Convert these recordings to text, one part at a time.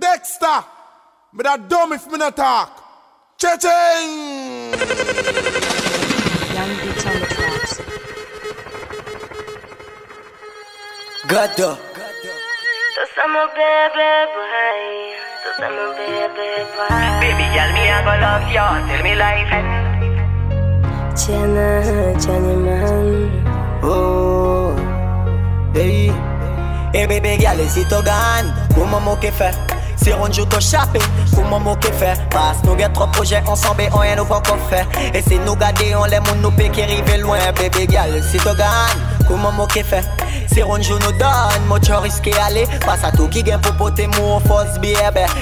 Dexter, me that dumb if me not talk. Cha-ching! Young beats on the tracks. Gado. Tú somos bebé boy. Tú somos bebé boy. Baby girl, me I go love you till me life end. Jenna, Jenny man. Oh, hey. Hey baby girl, si to gan, comment mo que fait? Si on joue au chapé, comment mo que fait? Parce nous get trop projets ensemble et on rien nous pas qu'on fait. Et si nous garder, on les moun nous qui rive loin, baby girl, si to gan, comment mo que fait? Si on joue nous donne, moi tu risqué aller. Passe à tout qui gagne pour poter mon force baby.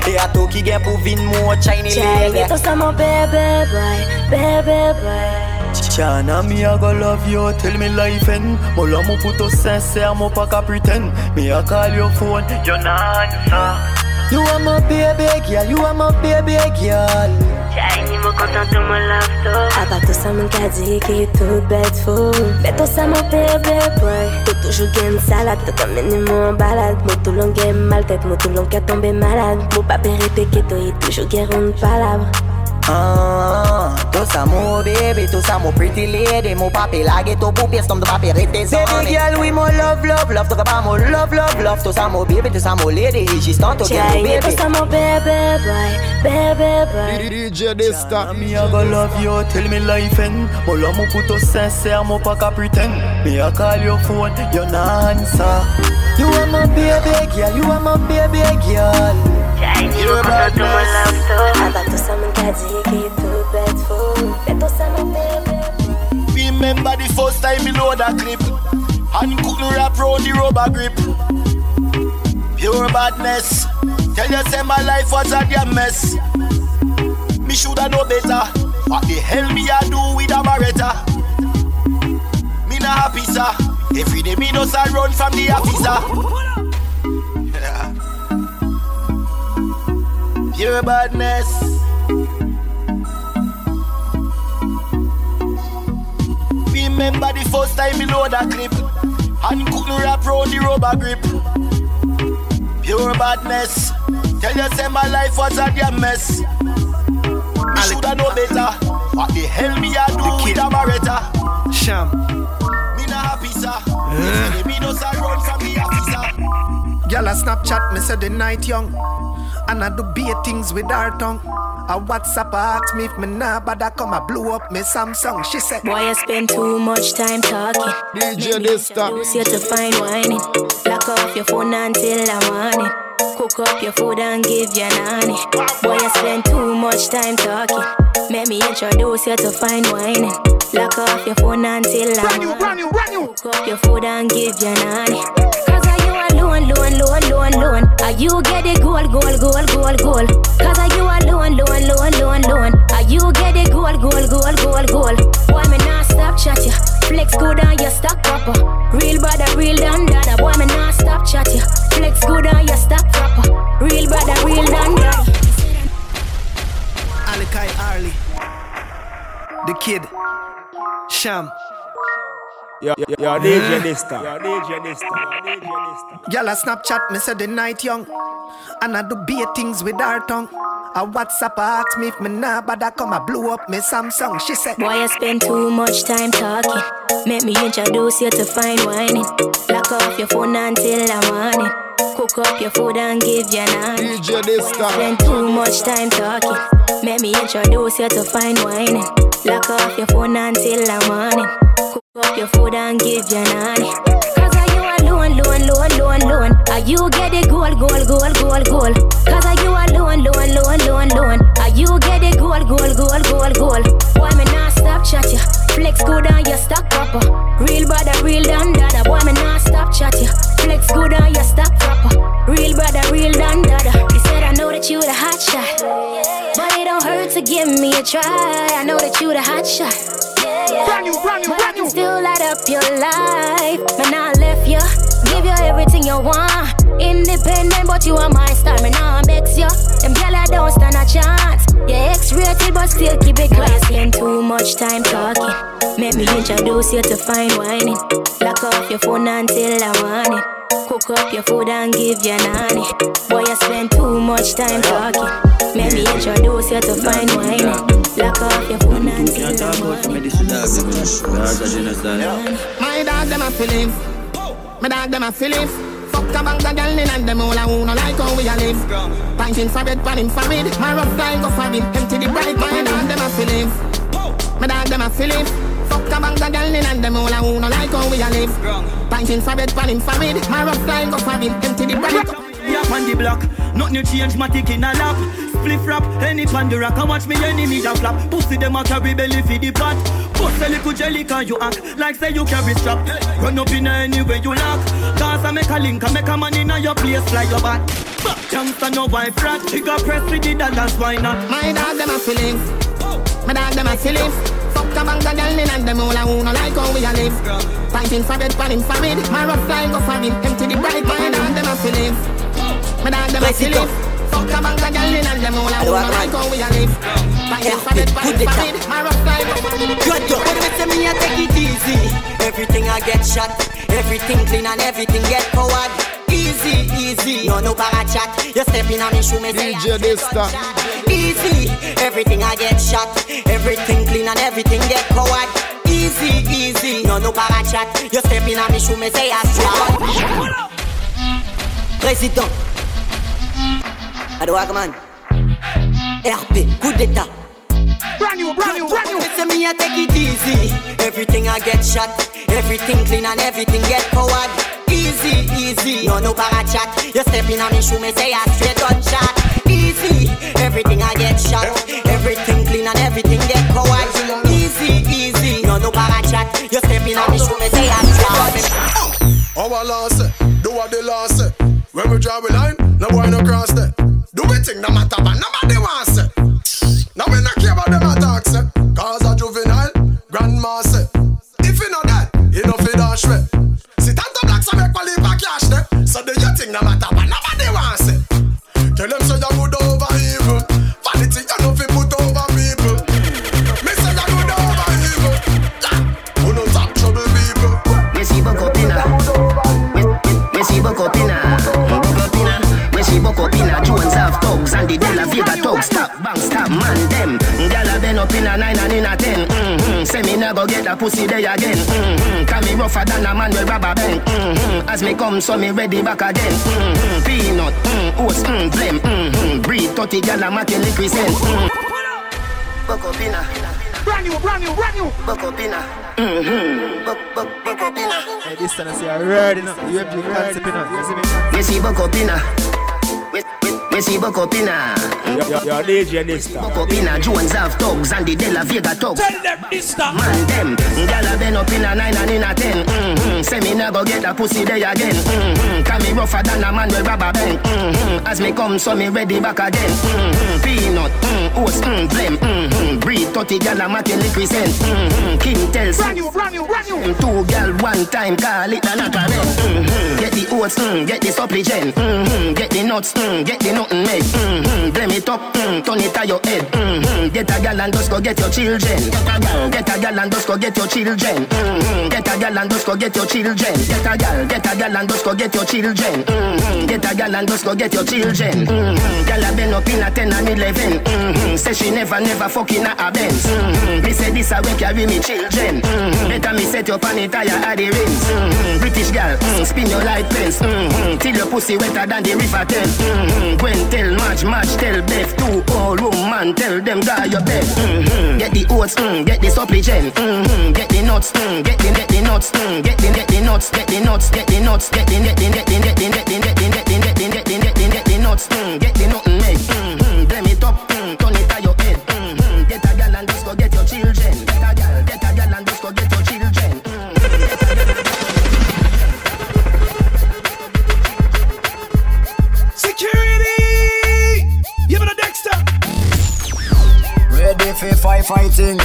Et à tout qui gagne pour vin mon Chai, lady. tú somos bebé boy. Bebé boy. Chana, me I go love you till me life end Mo love mo puto sincere, mo pa ka pretend Me I call your phone, you not answer You are my baby girl, you are my baby girl Chai, ni mo content tout mon love to. Aba tout ça mon ka di ki tout bête fou. Mais tout ça mon bébé boy. Tout toujours game salade, tout comme ni mon balade. Mo tout long game mal tête, mo tout long ka tomber malade. Mo pas répéter to y toujours game une palabre. Ah, tout ça mon baby, tout ça mon pretty lady Mon papi la ghetto poupée, stom de papi rete Baby girl, oui mon love, love, love Tout pas mon love, love, love Tout ça mon baby, tout ça mon lady Juste en tout Chai, mon ni baby tout ça mon bébé boy. Bébé boy. DJ Dexter. Me I go love you till me life end Mo love mo puto sincere, mo pa ka pretend Me I call your phone, you not answer You are my baby girl, you are my baby girl Chai, ni mo content tout mon love to. Aba tout ça mon ka di ki tout bête fou. Mais tout ça mon bébé boy. Remember the first time me load a clip and couldn't wrap round the rubber grip. Pure badness. Tell you say my life was a damn mess. Me shoulda know better. What the hell me a do with a Beretta? Me not happy sir. Every day me does a run from the officer. Pure badness. Remember the first time me load a clip and couldn't wrap round the rubber grip. Pure badness. Tell you say my life was a damn mess. Me shoulda know better. What the hell me a do with a Beretta? Sham. Me not happy sir. Every day me does a run from the officer. Girl a Snapchat, me say the night young. And I do beer things with her tongue. A WhatsApp her ask me if me nah bother come I blew up me Samsung. She said, Boy, I spend too much time talking. DJ Dexter. Use you to find whining. Lock off your phone until the morning. Cook up your food and give you nanny. Boy, I spend too much time talking. Make me introduce you to find whining. Lock off your phone until the morning. Cook up your food and give you nanny. Cause are you alone, alone, alone, alone, alone? Are you get the goal, goal, goal, goal, goal? Cause are you alone, alone, alone, alone, alone? Are you get the goal, goal, goal, goal, goal? Boy, me not stop chat ya. Flex good on your stock proper. Real brother, real done dada. Boy, me not stop chat ya. Flex good on your stock proper. Real brother, real done dada. Alikai Arlie. The kid. Sham. Yo, yo, yo, DJ Dexter. Yo, DJ Dexter. Girl a Snapchat, me say the night young. And I do beer things with her tongue. A WhatsApp her ask me if me nah bother come I blew up me Samsung. She said, Boy, I spend too much time talking. Make me introduce you to fine whining. Lock off your phone until the morning. Cook up your food and give you nanny. DJ. Spend too much time talking. Make me introduce you to fine whining. Lock off your phone until the morning. Cook up your food and give you nanny. Cause are you alone, alone, alone, alone, alone? Are you get the goal, goal, goal, goal, goal? Cause are you alone, alone, alone, alone, alone? Are you get the goal, goal, goal, goal, goal? Boy, me not stop chat ya. Flex good on your stock proper. Uh. Real brother, real done dada. Boy, me not stop chat ya. Flex good on your stock proper. Uh. Real brother, real done dada. He said I know that you the hot shot, but it don't hurt to give me a try. I know that you the hot shot. Brand new, brand new, But I can still light up your life. Man, I left you, give you everything you want. Independent, but you are my star. Man, I vex you. Them gyal I don't stand a chance. Yeah, X-rated, but still keep it class. Spend too much time talking. Make me introduce you to fine whining. Lock off your phone until the morning. Cook up your food and give you nanny. Boy, you spend too much time talking. Make me introduce you to fine wine. Lock off your phone and till the morning. My dog them a feeling. My dog them a feeling. Fuck a bang of girl in and them all a who no like how we a live. Pinting for bed, pan him for it. My rough guy go for it. Empty the bright. My dog them a feeling. My dog them a feeling. Fuck a bang of girl in and them all a who no like how we a live. Pinting for bed, pan him for it. My rough guy go for it. Empty the bright. up on the block. Nothing you change, my tick in a lap. Spliff rap, any pan the rock. I watch me enemy a flap. Pussy them a carry belly for the pot. Bust a little jelly can you act like say you carry strap. Run up in any way you lock. Cause I make a link, I make a man in a your place like your back. Youngster no wife rat. Got press with the dollars, why not? My dog them a feeling. Oh. My dog them a feeling. A bang of girl in and them all a who no like how we a live. Pinting for bed, pan him for it. My rough guy go for it. Empty the bright. My dog them a feeling. My dog them a feeling. up. Fuck a bang of girl in and them all a who no like how we a live. Pinting for bed, pan him for it. My rough guy go for it. Good dog. Me say me I take it easy, everything I get shot, everything clean and everything get forward. Easy, easy, no no para chat. You step in on me shoe me say DJ I Dysta. Easy, everything I get shot, everything clean and everything get forward. Easy, easy, no no para chat. You step in on me shoe me say I strong. Président, Adouagman, RP, coup d'état. Brand new, brand new, brand new. Say me I take it easy. Everything I get shot, everything clean and everything get forward. Easy, easy. No no para chat. You step in on me shoe, me say I straight gunshot. Easy, everything I get shot, everything clean and everything get forward. Easy, easy. No no para chat. You step in on me shoe, me say I straight Our law say, do what the law say. When we draw a line, no boy no cross there. Do we think no matter but nobody wants So do you think no matter but nobody wants it. Tell them say you good over evil. Vanity you know fi put over people. Me say you good over evil. Yeah, who no top trouble people. We see buck up inna. We see buck up inna. Buck up inna. We see buck. Jones have thugs and the De La thugs. Stop, bang, stop, man them. Gyal a been up inna nine and inna ten. Mm-hmm. Say me never get a pussy there again. Mm-hmm. Can me rougher than a man with rubber band. Mm-hmm. As me come, so me ready back again. Mm-hmm. Peanut, mm, oats, mm, blem. Mm-hmm. Breed 30 gyal a making liquid scent. Mm. Buck up inna. Brand new, brand new, brand new. Buck up inna. Mm-hmm. Buck, buck, buck up inna. Hey, this time I say I ready now. UFG concept you know. You see me? We see buck up inna. We see buck up inna. Yo, yo, DJ Dysta. Buck up. Jones have thugs and the De La Vega thugs. Tell them stuff. Man them, gyal a been up in a nine and in a ten. Mm-hmm. Say me never get a pussy there again. Mm-hmm. Can me rougher than a man with rubber band. Mm-hmm. As me come, so me ready back again. Mm-hmm. Peanut, mm, oats, mm, blem. Mm-hmm. Breed 30 gyal a liquid scent. Mm-hmm. King tells Brand new, brand new, brand new. Two gal one time call it a knockerel. Mm-hmm. Get the oats, mm, get the supplicant. Mm-hmm. Get the nuts, mm, get the nothing make. Mm-hmm. Blame it up, mm, turn it to your head. Mm-hmm. Get a gal and just go get your children. Get a gal, get a gal and just go get your children. Mm-hmm. Get a gal and just go get your children. Get a gal, get a gal and just go get your children. Mm-hmm. Get a gal and just go get your children. Mm-hmm. Gal a been up in a 10 and 11. Mm-hmm. Say she never, never fucking a Benz. Mm-hmm. Me say this a way carry me children. Mm-hmm. Better me set your pan tire at the rims. Mm-hmm. British gal, mm, spin your light pens. Mm-hmm. Till your pussy wetter than the river Thames. Mm-hmm. Gwen tell March, March tell Beth. Two old woman tell them guy your bed. Mm-hmm. Get the oats, mm, get the supplicant. Mm-hmm. Get the nuts, mm, get the get the nuts, mm, get the get the nuts, get the nuts, get the nuts, get the get the get the get the get the get the get the get the get the get the get the nuts, mm, get the nothing make. Mm-hmm. Blame it up, mm, turn Get a gal and just go get your children. Get a gal, get a gal and just go get your children. Get a gal and Security! Give it a Dexter. Ready for firefighting?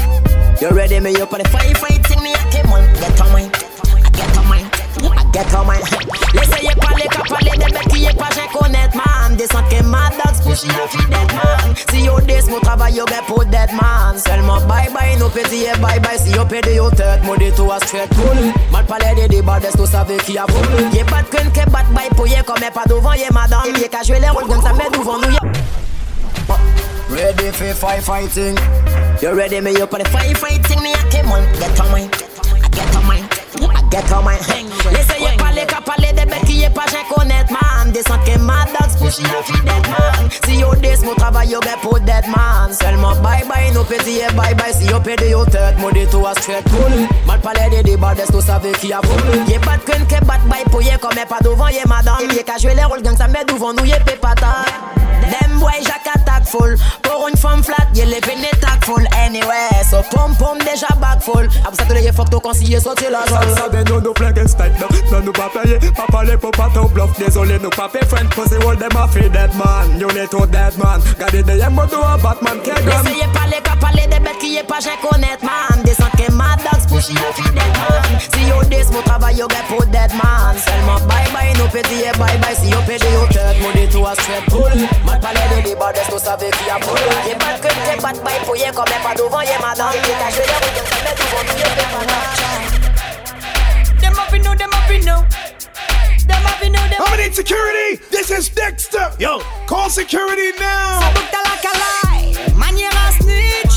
You ready me up for the firefighting? Me a came on, get on mine. I get on mine. I get on mine. Laissez pas les capas, les débecs qui est pas j'ai connaître man Des sent ken madags pou chi a fi det man. Si yo des mou travail yo gen pou det man. Sell Selman bay bay no peti e bay bay Si yo pedi yo tet mou di to a straight pull? Mal pale de di bades to save ki a poul Ye bat kren ke bat bay pou ye kome pa dovan ye madan Ye ka jwe le rol gen sa me dovan nou ye Ready for fight fighting. You ready me up on the fight fighting. Me a came on, get on my, I get on my, I get on mine. Lese ye pale ka pale de beki ye pa jen konet man. Descend que mad dogs push a fi dead man. Si yo des mon travail yo get pour dead man. Seulement bye bye no petit et bye bye. Si yo pede yo tête mon détour a straight cool Mal parler des débats des tout savez qui a voulu Y'a pas de crainte que bat bye pour y'a comme pas devant y'a madame. Y'a qu'à jouer les rôles gang ça met devant nous y'a pépata Them boy Jack attack full Pour une femme flat, y'a les veines attack full Anyway, so pom pom déjà back full Après ça, tous les fuck to conseiller sortir la joie Ça vient nous nous flinguer style non. Non nous pas payer, pas parler pour pas ton bluff. Désolé nous pas pay friend Cause all them a free dead man. You need to dead man. Gardez des yens to a Batman qui est gun Essayez parler qu'à parler des bêtes qui est pas j'ai connaître man. Descend que mad dogs pushy a fi dead man. Si yo dis mon travail yo get pour dead man? Seulement bye bye no petit et bye bye Si yo pede yo tête mon détour a straight cool Mal parler de débat des tout savez qui a voulu Y'a pas de crainte que bat bye pour y'a comme pas devant y'a madame Y'a qu'à jouer les rôles ça met devant nous y'a pépata Them up in know, them up in know. Them up in know, them I'm gonna need security. This is Dexter. Yo, call security now. Ça boucle dans la calaille, manière à snitch.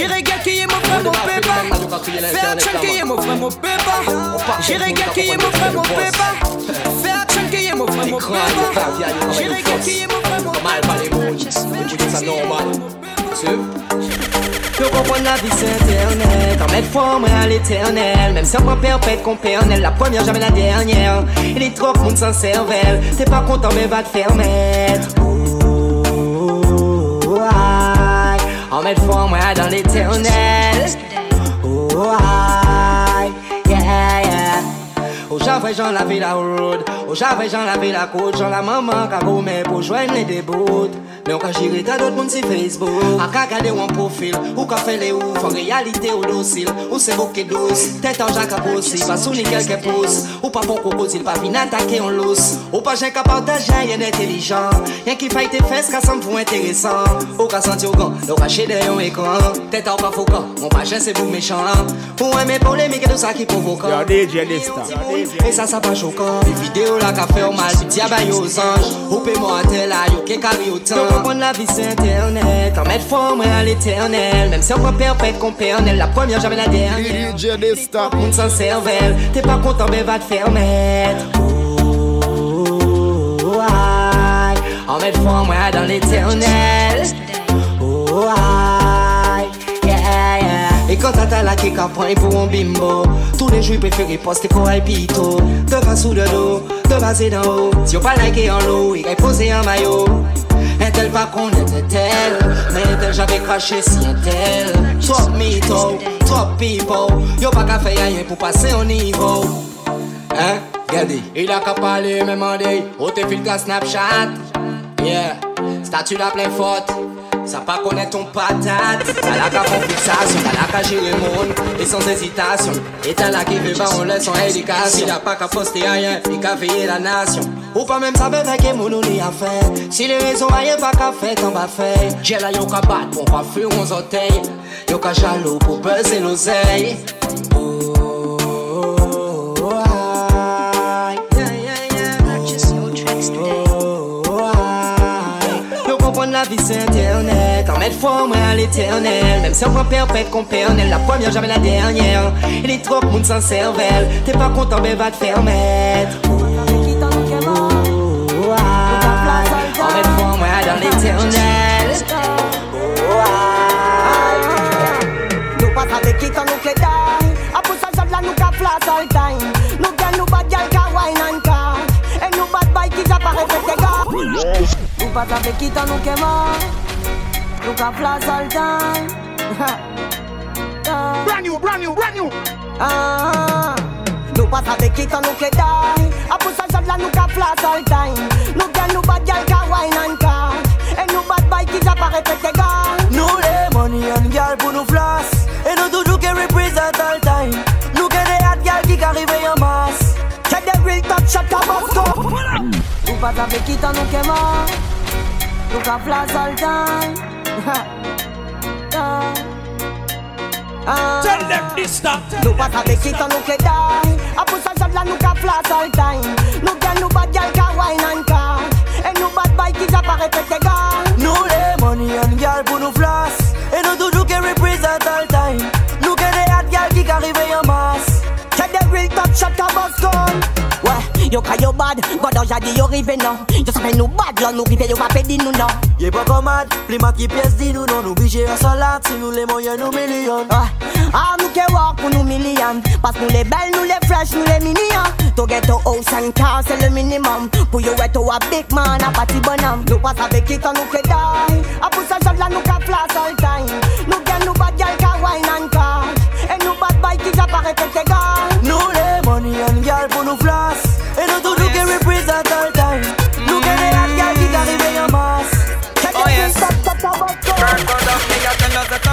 J'irai est mon frère, mon pépa. Fais qui est mon frère, mon pépa. J'irai est mon frère, mon pépa. Fais qui est mon frère, mon pépa. J'irai est mon frère, mon Tu comprends la vie c'est internet En mettre forme à l'éternel Même si on perpète qu'on pernelle La première jamais la dernière Il est trop monde sans cervelle T'es pas content mais va te faire mettre En mettre forme à dans l'éternel Oh, aïe. Yeah, yeah. Oh j'avais j'en lavé la road Oh j'avais j'en lavé la côte J'en la maman qu'a gommé pour joindre les déboutes Mais on ka gérer ta d'autres monde sur Facebook. A ka garder un profil Ou ka fait les ouf En réalité ou docile. Ou c'est bouquet douce Tête en jac à bosser Pas sous ni quelques pouces. Ou pas bon crocodile Pas vin attaquer en lousse. Ou pas j'ai qu'à partager Rien intelligent. Rien qui faille tes fesses Qu'à semble vous intéressant. Ou ka senti au gant Ou caché derrière un écran. Tête en pas faux Mon machin c'est vous méchant. Ou aimer polémique et tout ça qui provoque Yo, DJ Dysta. et ça, ça pas choquant. Les vidéos là qu'a fait au mal, diable aille aux anges. Ou paie-moi à tel là, yo, qu'est carré autant. Donc, comprendre la vie, c'est internet. En mettre forme à l'éternel. Même si on peut perpète qu'on pernelle. La première, jamais la dernière. DJ Dysta. Monde sans cervelle. T'es pas content, mais va te faire mettre. Oh, aïe. En mettre forme à dans l'éternel. Oh, aïe. Yeah, yeah. Et quand t'as la kick à point pour un bimbo Tous les jours préférés poster pour un pito Devant sous le dos, Si on pas liké en l'eau, il posé un maillot. Un tel pas qu'on était tel Mais tel j'avais craché si un tel. Trop mytho, trop people Yo pas qu'à faire rien pour passer au niveau. Hein, regardez. Il a qu'à parler, me demander Où t'es filtre Snapchat. Yeah, statut la plein faute ça pas connaître ton patate. T'as la qu'à faire fixation, t'as la qu'à gérer le monde. Et sans hésitation. Et t'as la qui veut pas on laisse son éducation. Il a pas qu'à poster rien, il qu'à veiller la nation. Ou pas même savoir avec mon on à faire. Si les raisons rien pas qu'à faire, t'en vas faire. J'ai la yo qu'à battre pour pas fuir aux orteils. Yo qu'à jaloux pour buzzer vie c'est internet. En mettre foi moi à l'éternel. Même si on perd, pète qu'on perd La première jamais la dernière. Il est trop monde sans cervelle T'es pas content mais va te faire Nous pas avec qui t'en nous que mort ka flash all time Brand new, brand new, brand new. Ah, nous pas avec qui t'en nous que die A pour ça j'aime la nous ka flash all time Nous gagne nous bad gal ka wine and car Et nous bad boy qui j'apparaît fait tes gars Nous les money and gal pour nous flash. Et nous toujours qui represent all time. Nous que des hot gal qui arrivent en masse C'est des real top shot à Bosco Nous pas avec qui t'en nous que Nous ka flash all time Ah. Ah. Tell them this Nous pas avec qui t'en nous que die A pour ça j'aime la nous ka flash all time Nous gagne nous yo ka yo bad, God a jadi yo rive non Yo sape nou bad, là nou rive yo pa pedi nou non Y'a pas comme mad, plus ma qui pièce dit nous non Nous obligés à salade, si nous les moyens nous millions Ah, nous ke work pour nous millions Parce nous les belles, nous les fresh, nous les mignons To get to house and car, c'est le minimum. Pour yo être a big man, a party bonhomme Nous pas qui t'en nous que die. A pour ça job là nous ka flash all time. Nous gagne nous bad gal ka wine and car Et nous bad boy qui j'apparaît fait tes gars Nous les money and gal pour nous flash Et nous toujours qui represent all time Nous que des hot gal qui arrivent en masse. Yes. First word of me,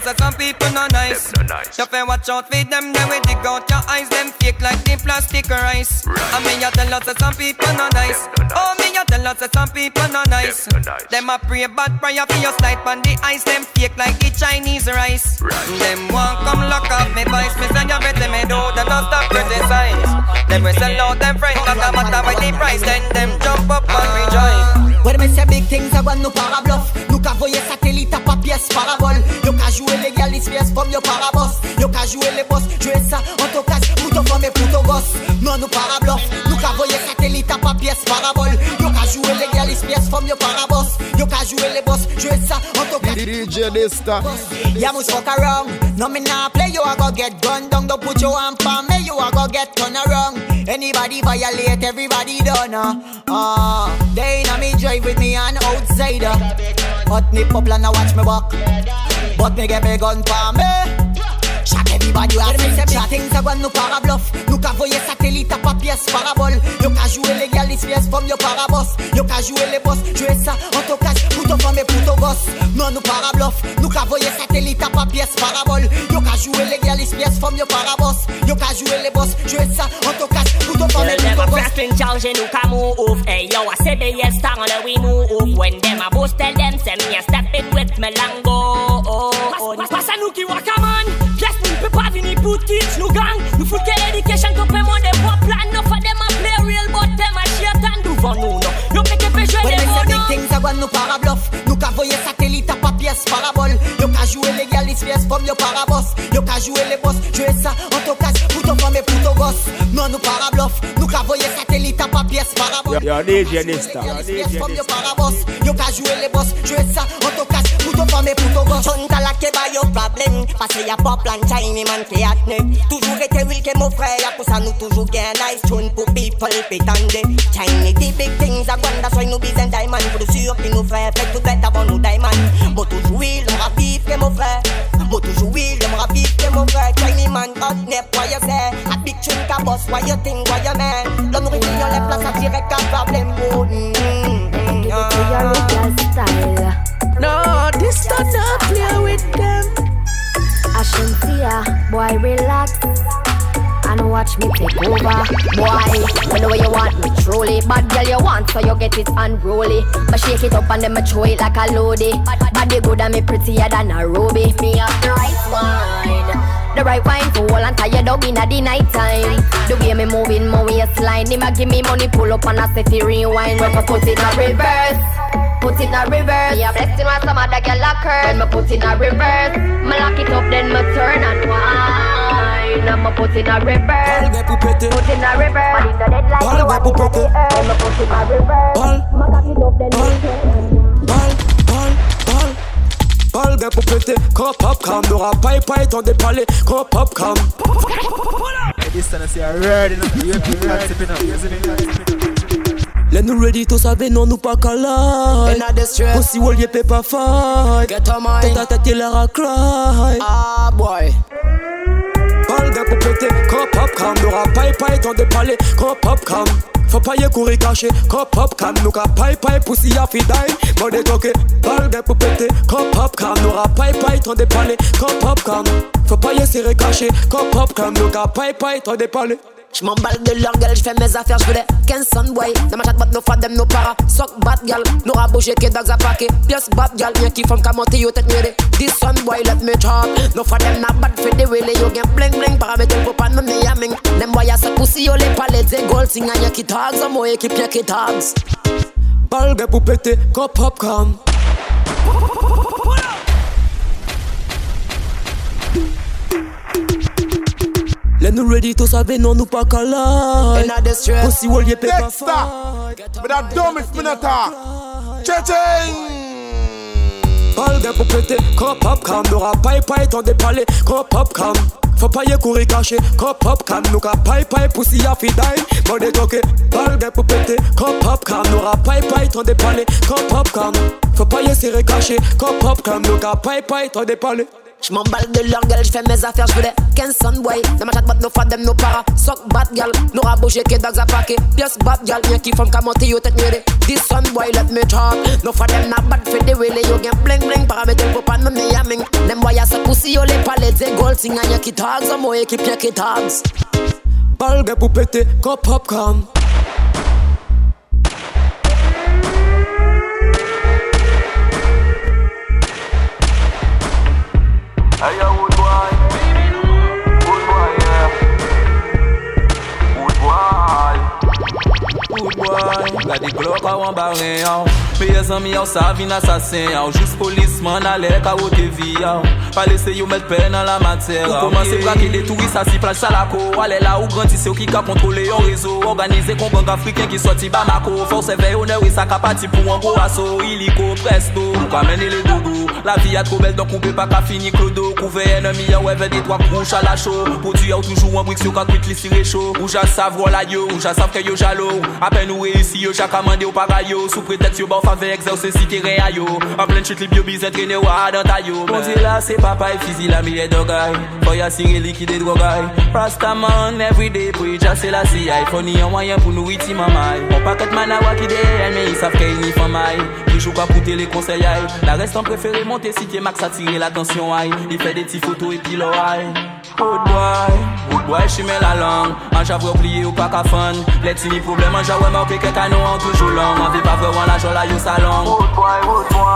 me, I tell us that some people not nice. You fi watch out for them, then we dig out your eyes, them fake like the plastic rice. And me, I tell us that some people not nice. Oh, me, I tell us that some people not nice. Them a pray bad prayer for your slide on the ice, them fake like the Chinese rice. Them want come lock up me voice, me say you better me do, them not stop criticize. Them we sell out them friends, not a matter by the price, then them jump up and rejoice. Ouais mais c'est big things à nous para bluff Nous ka voyer satellite à pas pièce parabole Yo ka jouer les galis pièces comme yo parabos Yo ka jouer les boss, jouer ça en ton casse Pour ton femme et pour ton gosse Non nous para bluff Nous ka voyer satellite à pas pièce parabole Yo ka jouer les galis pièces comme yo parabos Yo ka jouer les boss, jouer ça en ton casse DJ Dysta Yeah, must fuck around. No, me nah play, you a go get gunned down. Don't put your hand for me, you a go get turned around. Anybody violate, everybody done. Uh. Uh, they inna me drive with me an outsider. But me pop and watch me walk. But me get me gun for me. Chaque everybody a fait ces big things à nous para bluff. Nous ka voyer satellite à pas pièce parabole. Yo ka jouer les galis pièces comme yo parabos Yo ka jouer les boss, jouer ça en ton cash Pour ton femme et pour ton gosse. Non nous para bluff. Nous ka voyer satellite à pas pièce parabole. Yo ka jouer les galis pièces comme yo parabos Yo ka jouer les boss, jouer ça en ton cash Pour ton femme et pour ton gosse. Wrestling charge nous ka move Hey yo I said the yes star on we move When them a boast tell them send me a step it with me lango. Oh, oh. Pas à nous qui waka man Yes nous peut pas venir pour teach nous gang. Nous fout quelle éducation qu'on peut moins des bons plans No for them a play real but them a shit and do for nous no Yo peke pe jouer Ouais des mais mots c'est big non things à nous para bluff Nous ka voyer satellite à pas pièce parabole. Yo ka jouer les galis pièces comme yo parabos. Yo ka jouer les boss, jouer ça en ton cash Pour ton femme et pour ton gosse. Non nous para bluff Nous ka voyer satellite à pas pièce parabole. Yo, DJ Dysta. Pièces comme yo parabos. Yo ka jouer les boss, jouer ça en ton cash Pour ton femme et pour ton gosse Chonta la ke ba yo problem Parce y a pas plan Chinese man qui a tenu. Toujours été real que mon frère Pour ça nous toujours gain nice. Tune Pour people pétande Chinese the big things a gwanda Soy nous besoin diamond Pour sûr que nous frères Fait tout bête avant nous diamond Moi toujours real, on ravive que mon frère. Moi toujours real, on ravive que mon frère. Chinese man hot nep, what you say A big tune ka boss, what you think, what you man L'on nous réveille, on les place à tirer qu'un problème Oh, mm, mm, mm, ah. No, this don't not play with them. Boy, relax. And watch me take over, boy. You know what you want me truly. Bad girl you want, so you get it unruly. But shake it up and then me throw it like a loady. Body good and me prettier than a ruby. Me have the right wine. The right wine for all and tie your dog in the night time. The way me moving my waistline, him a give me money, pull up and I say fi rewind, work up put it in reverse. Put in a reverse. Me a blessing when some other girl a curse. When me put in a reverse, me lock it up then me turn and wine. And me put in a reverse. Put in a reverse. Man in the dead like you want in the earth. When me put in a reverse, me lock it up then me turn. Ball get pour péter, quand pop cam N'aura pas et pas étant des palais, quand pop cam Hey, this time I say I ready now. You have people that sipping up. You see me? Let nous ready to savez non nous pas calais Inna the stress. Pussy wall y'a pas fight Get on mine. Tête à tête il a cry. Ah boy. Ball get pour péter, quand pop cam N'aura pas et pas étant des palais, quand pop cam faut pas y courir caché, quand pop cam Nous ka paille paille, pussy a fi die Mode toqué, ball get pour péter Quand pop cam, n'aura pas et pas étant des palais Quand pop cam, faut pas y serrer caché Quand pop cam, nous ka paille paille étant des palais J'm'emballe de leur gueule, j'fais mes affaires, j'voulais 15 son boy. Dans ma chatte, bat no fadem, no para. Sock bat gal, no rabouche, que dogs a paqué. Pièce bat gal, bien qui font qu'à monter, yo tête mieux This son boy, let me talk. No fadem, na bad for the way, yo gen bling bling. Paramètre, faut pas non me yamming. Them boy, a sa pussy, yo les palais, des gold, sing a y'a qui tags, a mo équipe, y'a qui tags. Ball get pour péter, quand pop Let nous ready to savez non nous pas calais Inna the stress. Pussy wall y'a pas Dexter, but that dumb if me not talk. Cha-ching. Ball get pour péter, quand pop cam N'aura pas et pas étant des palais, quand pop cam faut pas y courir caché, quand pop cam Nous ka paille paille, pussy a fi die. Mode toqué, ball get pour péter Quand pop cam, n'aura pas et pas étant des palais Quand pop cam, faut pas y serrer caché Quand pop cam, nous ka paille paille étant des palais J'm'emballe de leur gueule, j'fais mes affaires, j'voulais 15 son boy. Dans ma chatte, bat no fadem, no para. Sock bat gal, no rabouche, que dogs a paqué. Pièce bat gal, bien qui font qu'à monter, yo tête mieux This son boy, let me talk. No fadem, na bad for the way, yo gen bling bling. Paramètre, faut pas me yamming. Them boy, a sa pussy, yo les palais, des gold, sing y'a qui tags. A mo équipe, y'a qui tags. Ball get pour péter, quand pop Gade glok a wan baren yaw Peye zami yaw sa vin asasen yaw Jous polisman ale ka wote vi yaw Palese yo met pen nan la mater Ou. Komanse brake de touris asi plaj salako Ale la ou granti se ou ki ka kontrole yon rezo. Organize kon gang afriken ki soti bamako Force Forse veyo ne wisa kapati pou an go aso. Iliko presto. Ou kamene le do La vie a trop belle donc on peut pas qu'à finir clodo. Couvert ennemi, y'a ouais, des trois couches à la chaud. Pour tu ou toujours un brick sur quitte les chaud. Ou j'a savent voilà yo, ou j'a savent que yo jalo. À peine ou réussi yo, j'ai commandé au pagayo. Sous prétexte yo, bon faveur exercer à yo. En pleine chute, les bio bizarre traîner ou à dans ta yo. Bon Dieu là, c'est papa et fils, il a mis les dogailles. Boy a ciré liquide drogaille. Rastaman, everyday, pour y c'est la CI. Faut ni un moyen pour nous iti mamai. On paquet manawa qui derrière, mais ils savent qu'il n'y famaille. Qui joue qu'à poûter les conseils. La reste en préféré monte sitye mak sa tire l'atensyon ay Li fe de ti foto epi lo ay Oh boy, oh boy chime la lang An javre pliye ou pa ka fan Le ti ni problem an javre mok e kek anou an toujou lang An vi pa vre wan la jola yo sa lang Oh boy, oh boy,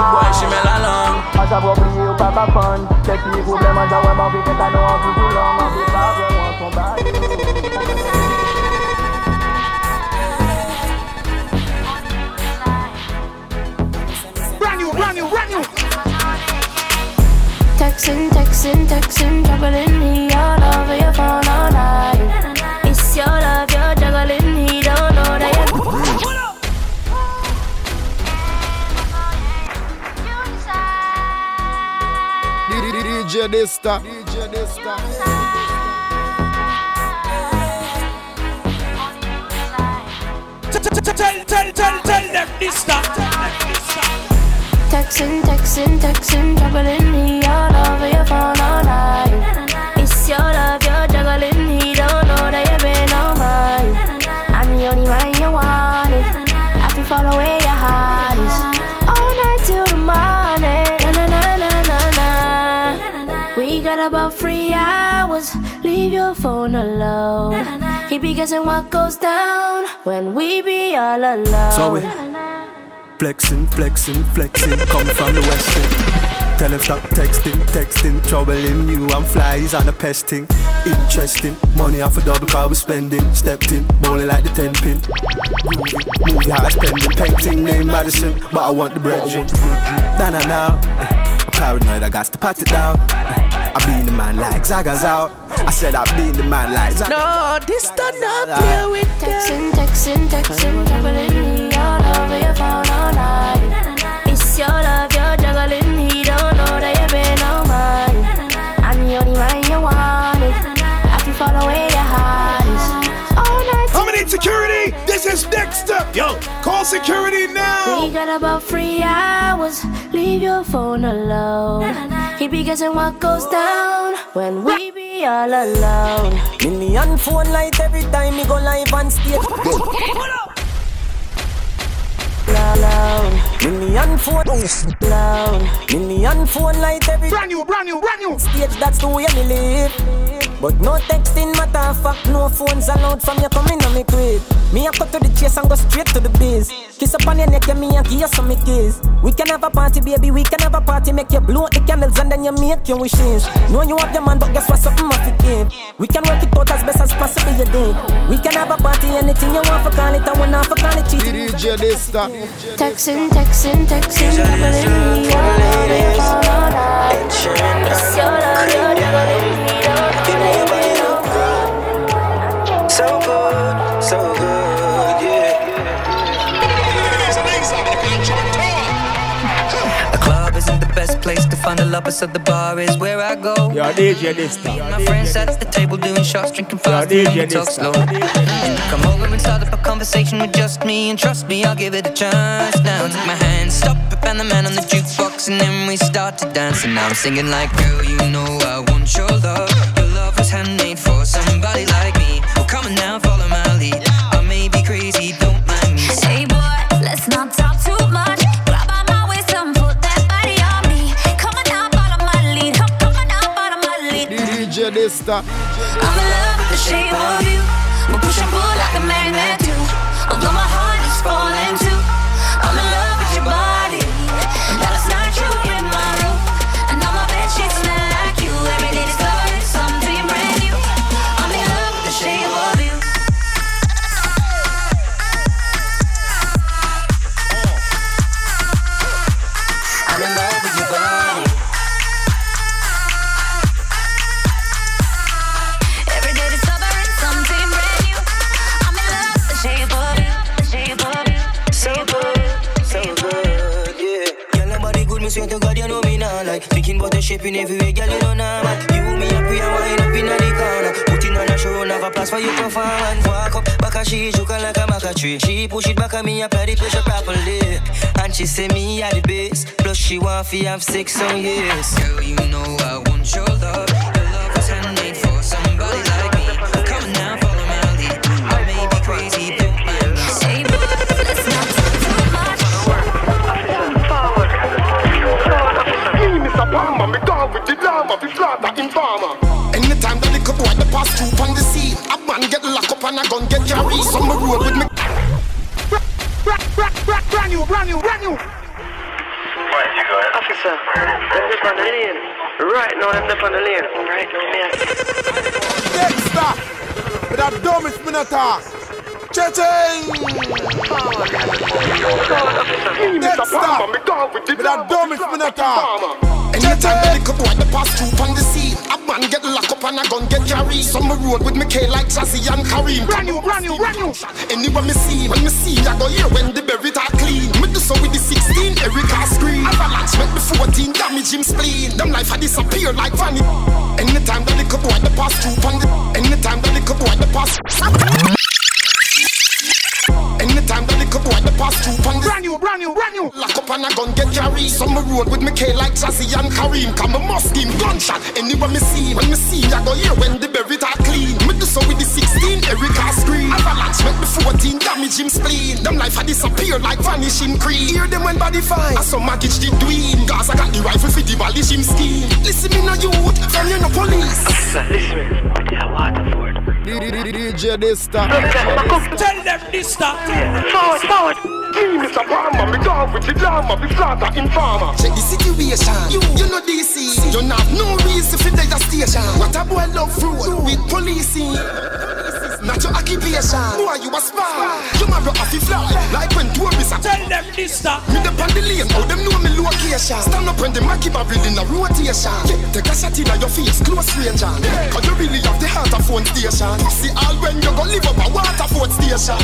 oh boy chime la lang An javre pliye ou pa ka fan Le ti ni problem an javre mok e kek anou an toujou lang An vi pa vre wan son bay Texting, texting, texting, juggling, he all over your phone all night. It's your love, you're juggling, he don't know that you're. DJ Dysta. DJ Dysta. Tell, tell, tell, tell them this stuff. Texting, texting, texting, juggling, he all over your phone all night. It's your love, you're juggling, he don't know that you've been on mine. I'm the only one you wanted. Eh? I can follow where your heart is. All night till the morning. Na na na na na. We got about three hours. Leave your phone alone. He be guessing what goes down when we be all alone. So we flexing, flexing, flexing, come from the west end. Tell him stop texting, texting, troubling you. I'm fly, he's on a pesting. Interesting, money off a double car we spending. Stepped in, bowling like the ten pin. Movie, movie high spending, painting name Madison, but I want the bread. Nah nah nah, I'm paranoid, I got to pat it down. I been the man like Zaga's out. I said I been the man like Zaga. No, this don't not play with Texting, texting, texting, juggling me all over your phone Yo, call security now. We got about three hours. Leave your phone alone. He be guessing what goes down when we be all alone. Million phone light every time me go live on stage. Alone. Million phone alone. Million phone light every brand new, brand new, brand new stage. That's the way me live. But no texting matter of fact, no phones allowed from you coming on me quick. Me a cut to the chase and go straight to the biz. Kiss up on your neck, and me and give you some kiss. We can have a party, baby, we can have a party. Make you blow out the candles and then you make your wishes. Know you have your man, but guess what? Something must give. We can work it out as best as possible, you think. We can have a party, anything you want for call it, and we not for call it cheat. DJ Dysta. Texting, texting, texting, juggling me all over your phone all night. It's your love, you're juggling best place to find a lover, so the bar is where I go. Yo, DJ. My friends at the table doing shots, drinking fast, and we talk slow. Come over and start up a conversation with just me, and trust me, I'll give it a chance. Now take my hand, stop it, and the man on the jukebox, and then we start to dance. And now I'm singing like, girl, you know I want your love. Your love was handmade for somebody like Dysta. I'm in love with the shape of you. We push and pull like a magnet do. Although my heart is falling too. I'm in love shaping everywhere, girl, you know now. Man. You me we are wine up in the corner. Putting on a show, have a place for you performance. Walk up, back a she, shook like a maca tree. She push it back at me, apply the pressure properly. And she say me at the base. Plus she want fi have sex on yes. Girl, you know I want your love. Your love was handmade for somebody like Palmer, me dog with the llama, the flatter informer. Anytime that little boy the pass through on the scene, a man get locked up and a gun get carried. Some road with me. Brand new, brand new, brand new. Officer, them up on the lane. Right now, them up on the lane. Right now, me. Dexter. With that dumbest minotaur. Cha-ching. Dexter. With that dumbest minotaur. Anytime that little boy the pass through on the scene, a man get locked up and a gun get carried. Some road with me K like Jazzy and Kareem. Brand new, brand new, brand new. Anywhere me see, when me see, I go here when the berry are clean. Me do so with the 16, Erica screen. Avalanche make me 14, damage him spleen. Them life a disappear like vanity. Anytime that little boy the pass through on the, anytime that little boy the pass. Anytime that little boy the pass through on the Brand new, brand new, brand new. Lock up and a gun get carried. Some road with me K like Jazzy and Kareem. Come a must give him gunshot. Anywhere me see, when me see, I go here when the berry are clean. Me do so with the 16, every Erica screen. Avalanche make me 14, damage him spleen. Them life a disappear like vanishing creed. Hear them when body fine. I saw Magich the Dween. Cause I got the rifle for demolish him scheme. Listen me no youth, from you no police. Listen me, what you Waterford? DJ Dysta. Tell them stuff. Forward, forward. Me, Mr. Palmer, me dog with the drama, be flatter informer. Check the situation. You, you know DC. You not no reason for the station. What a boy love fruit with policing. Not your occupation. Boy, you a spy. You marry off the fly. Like when tourists are. Tell them this stop. Me the on the lane. How them know me location. Stand up when the Mackie barrel in a rotation. Take a shot in your face, close stranger. Cause you really have the heart of phone station. See all when you go live up a water phone station.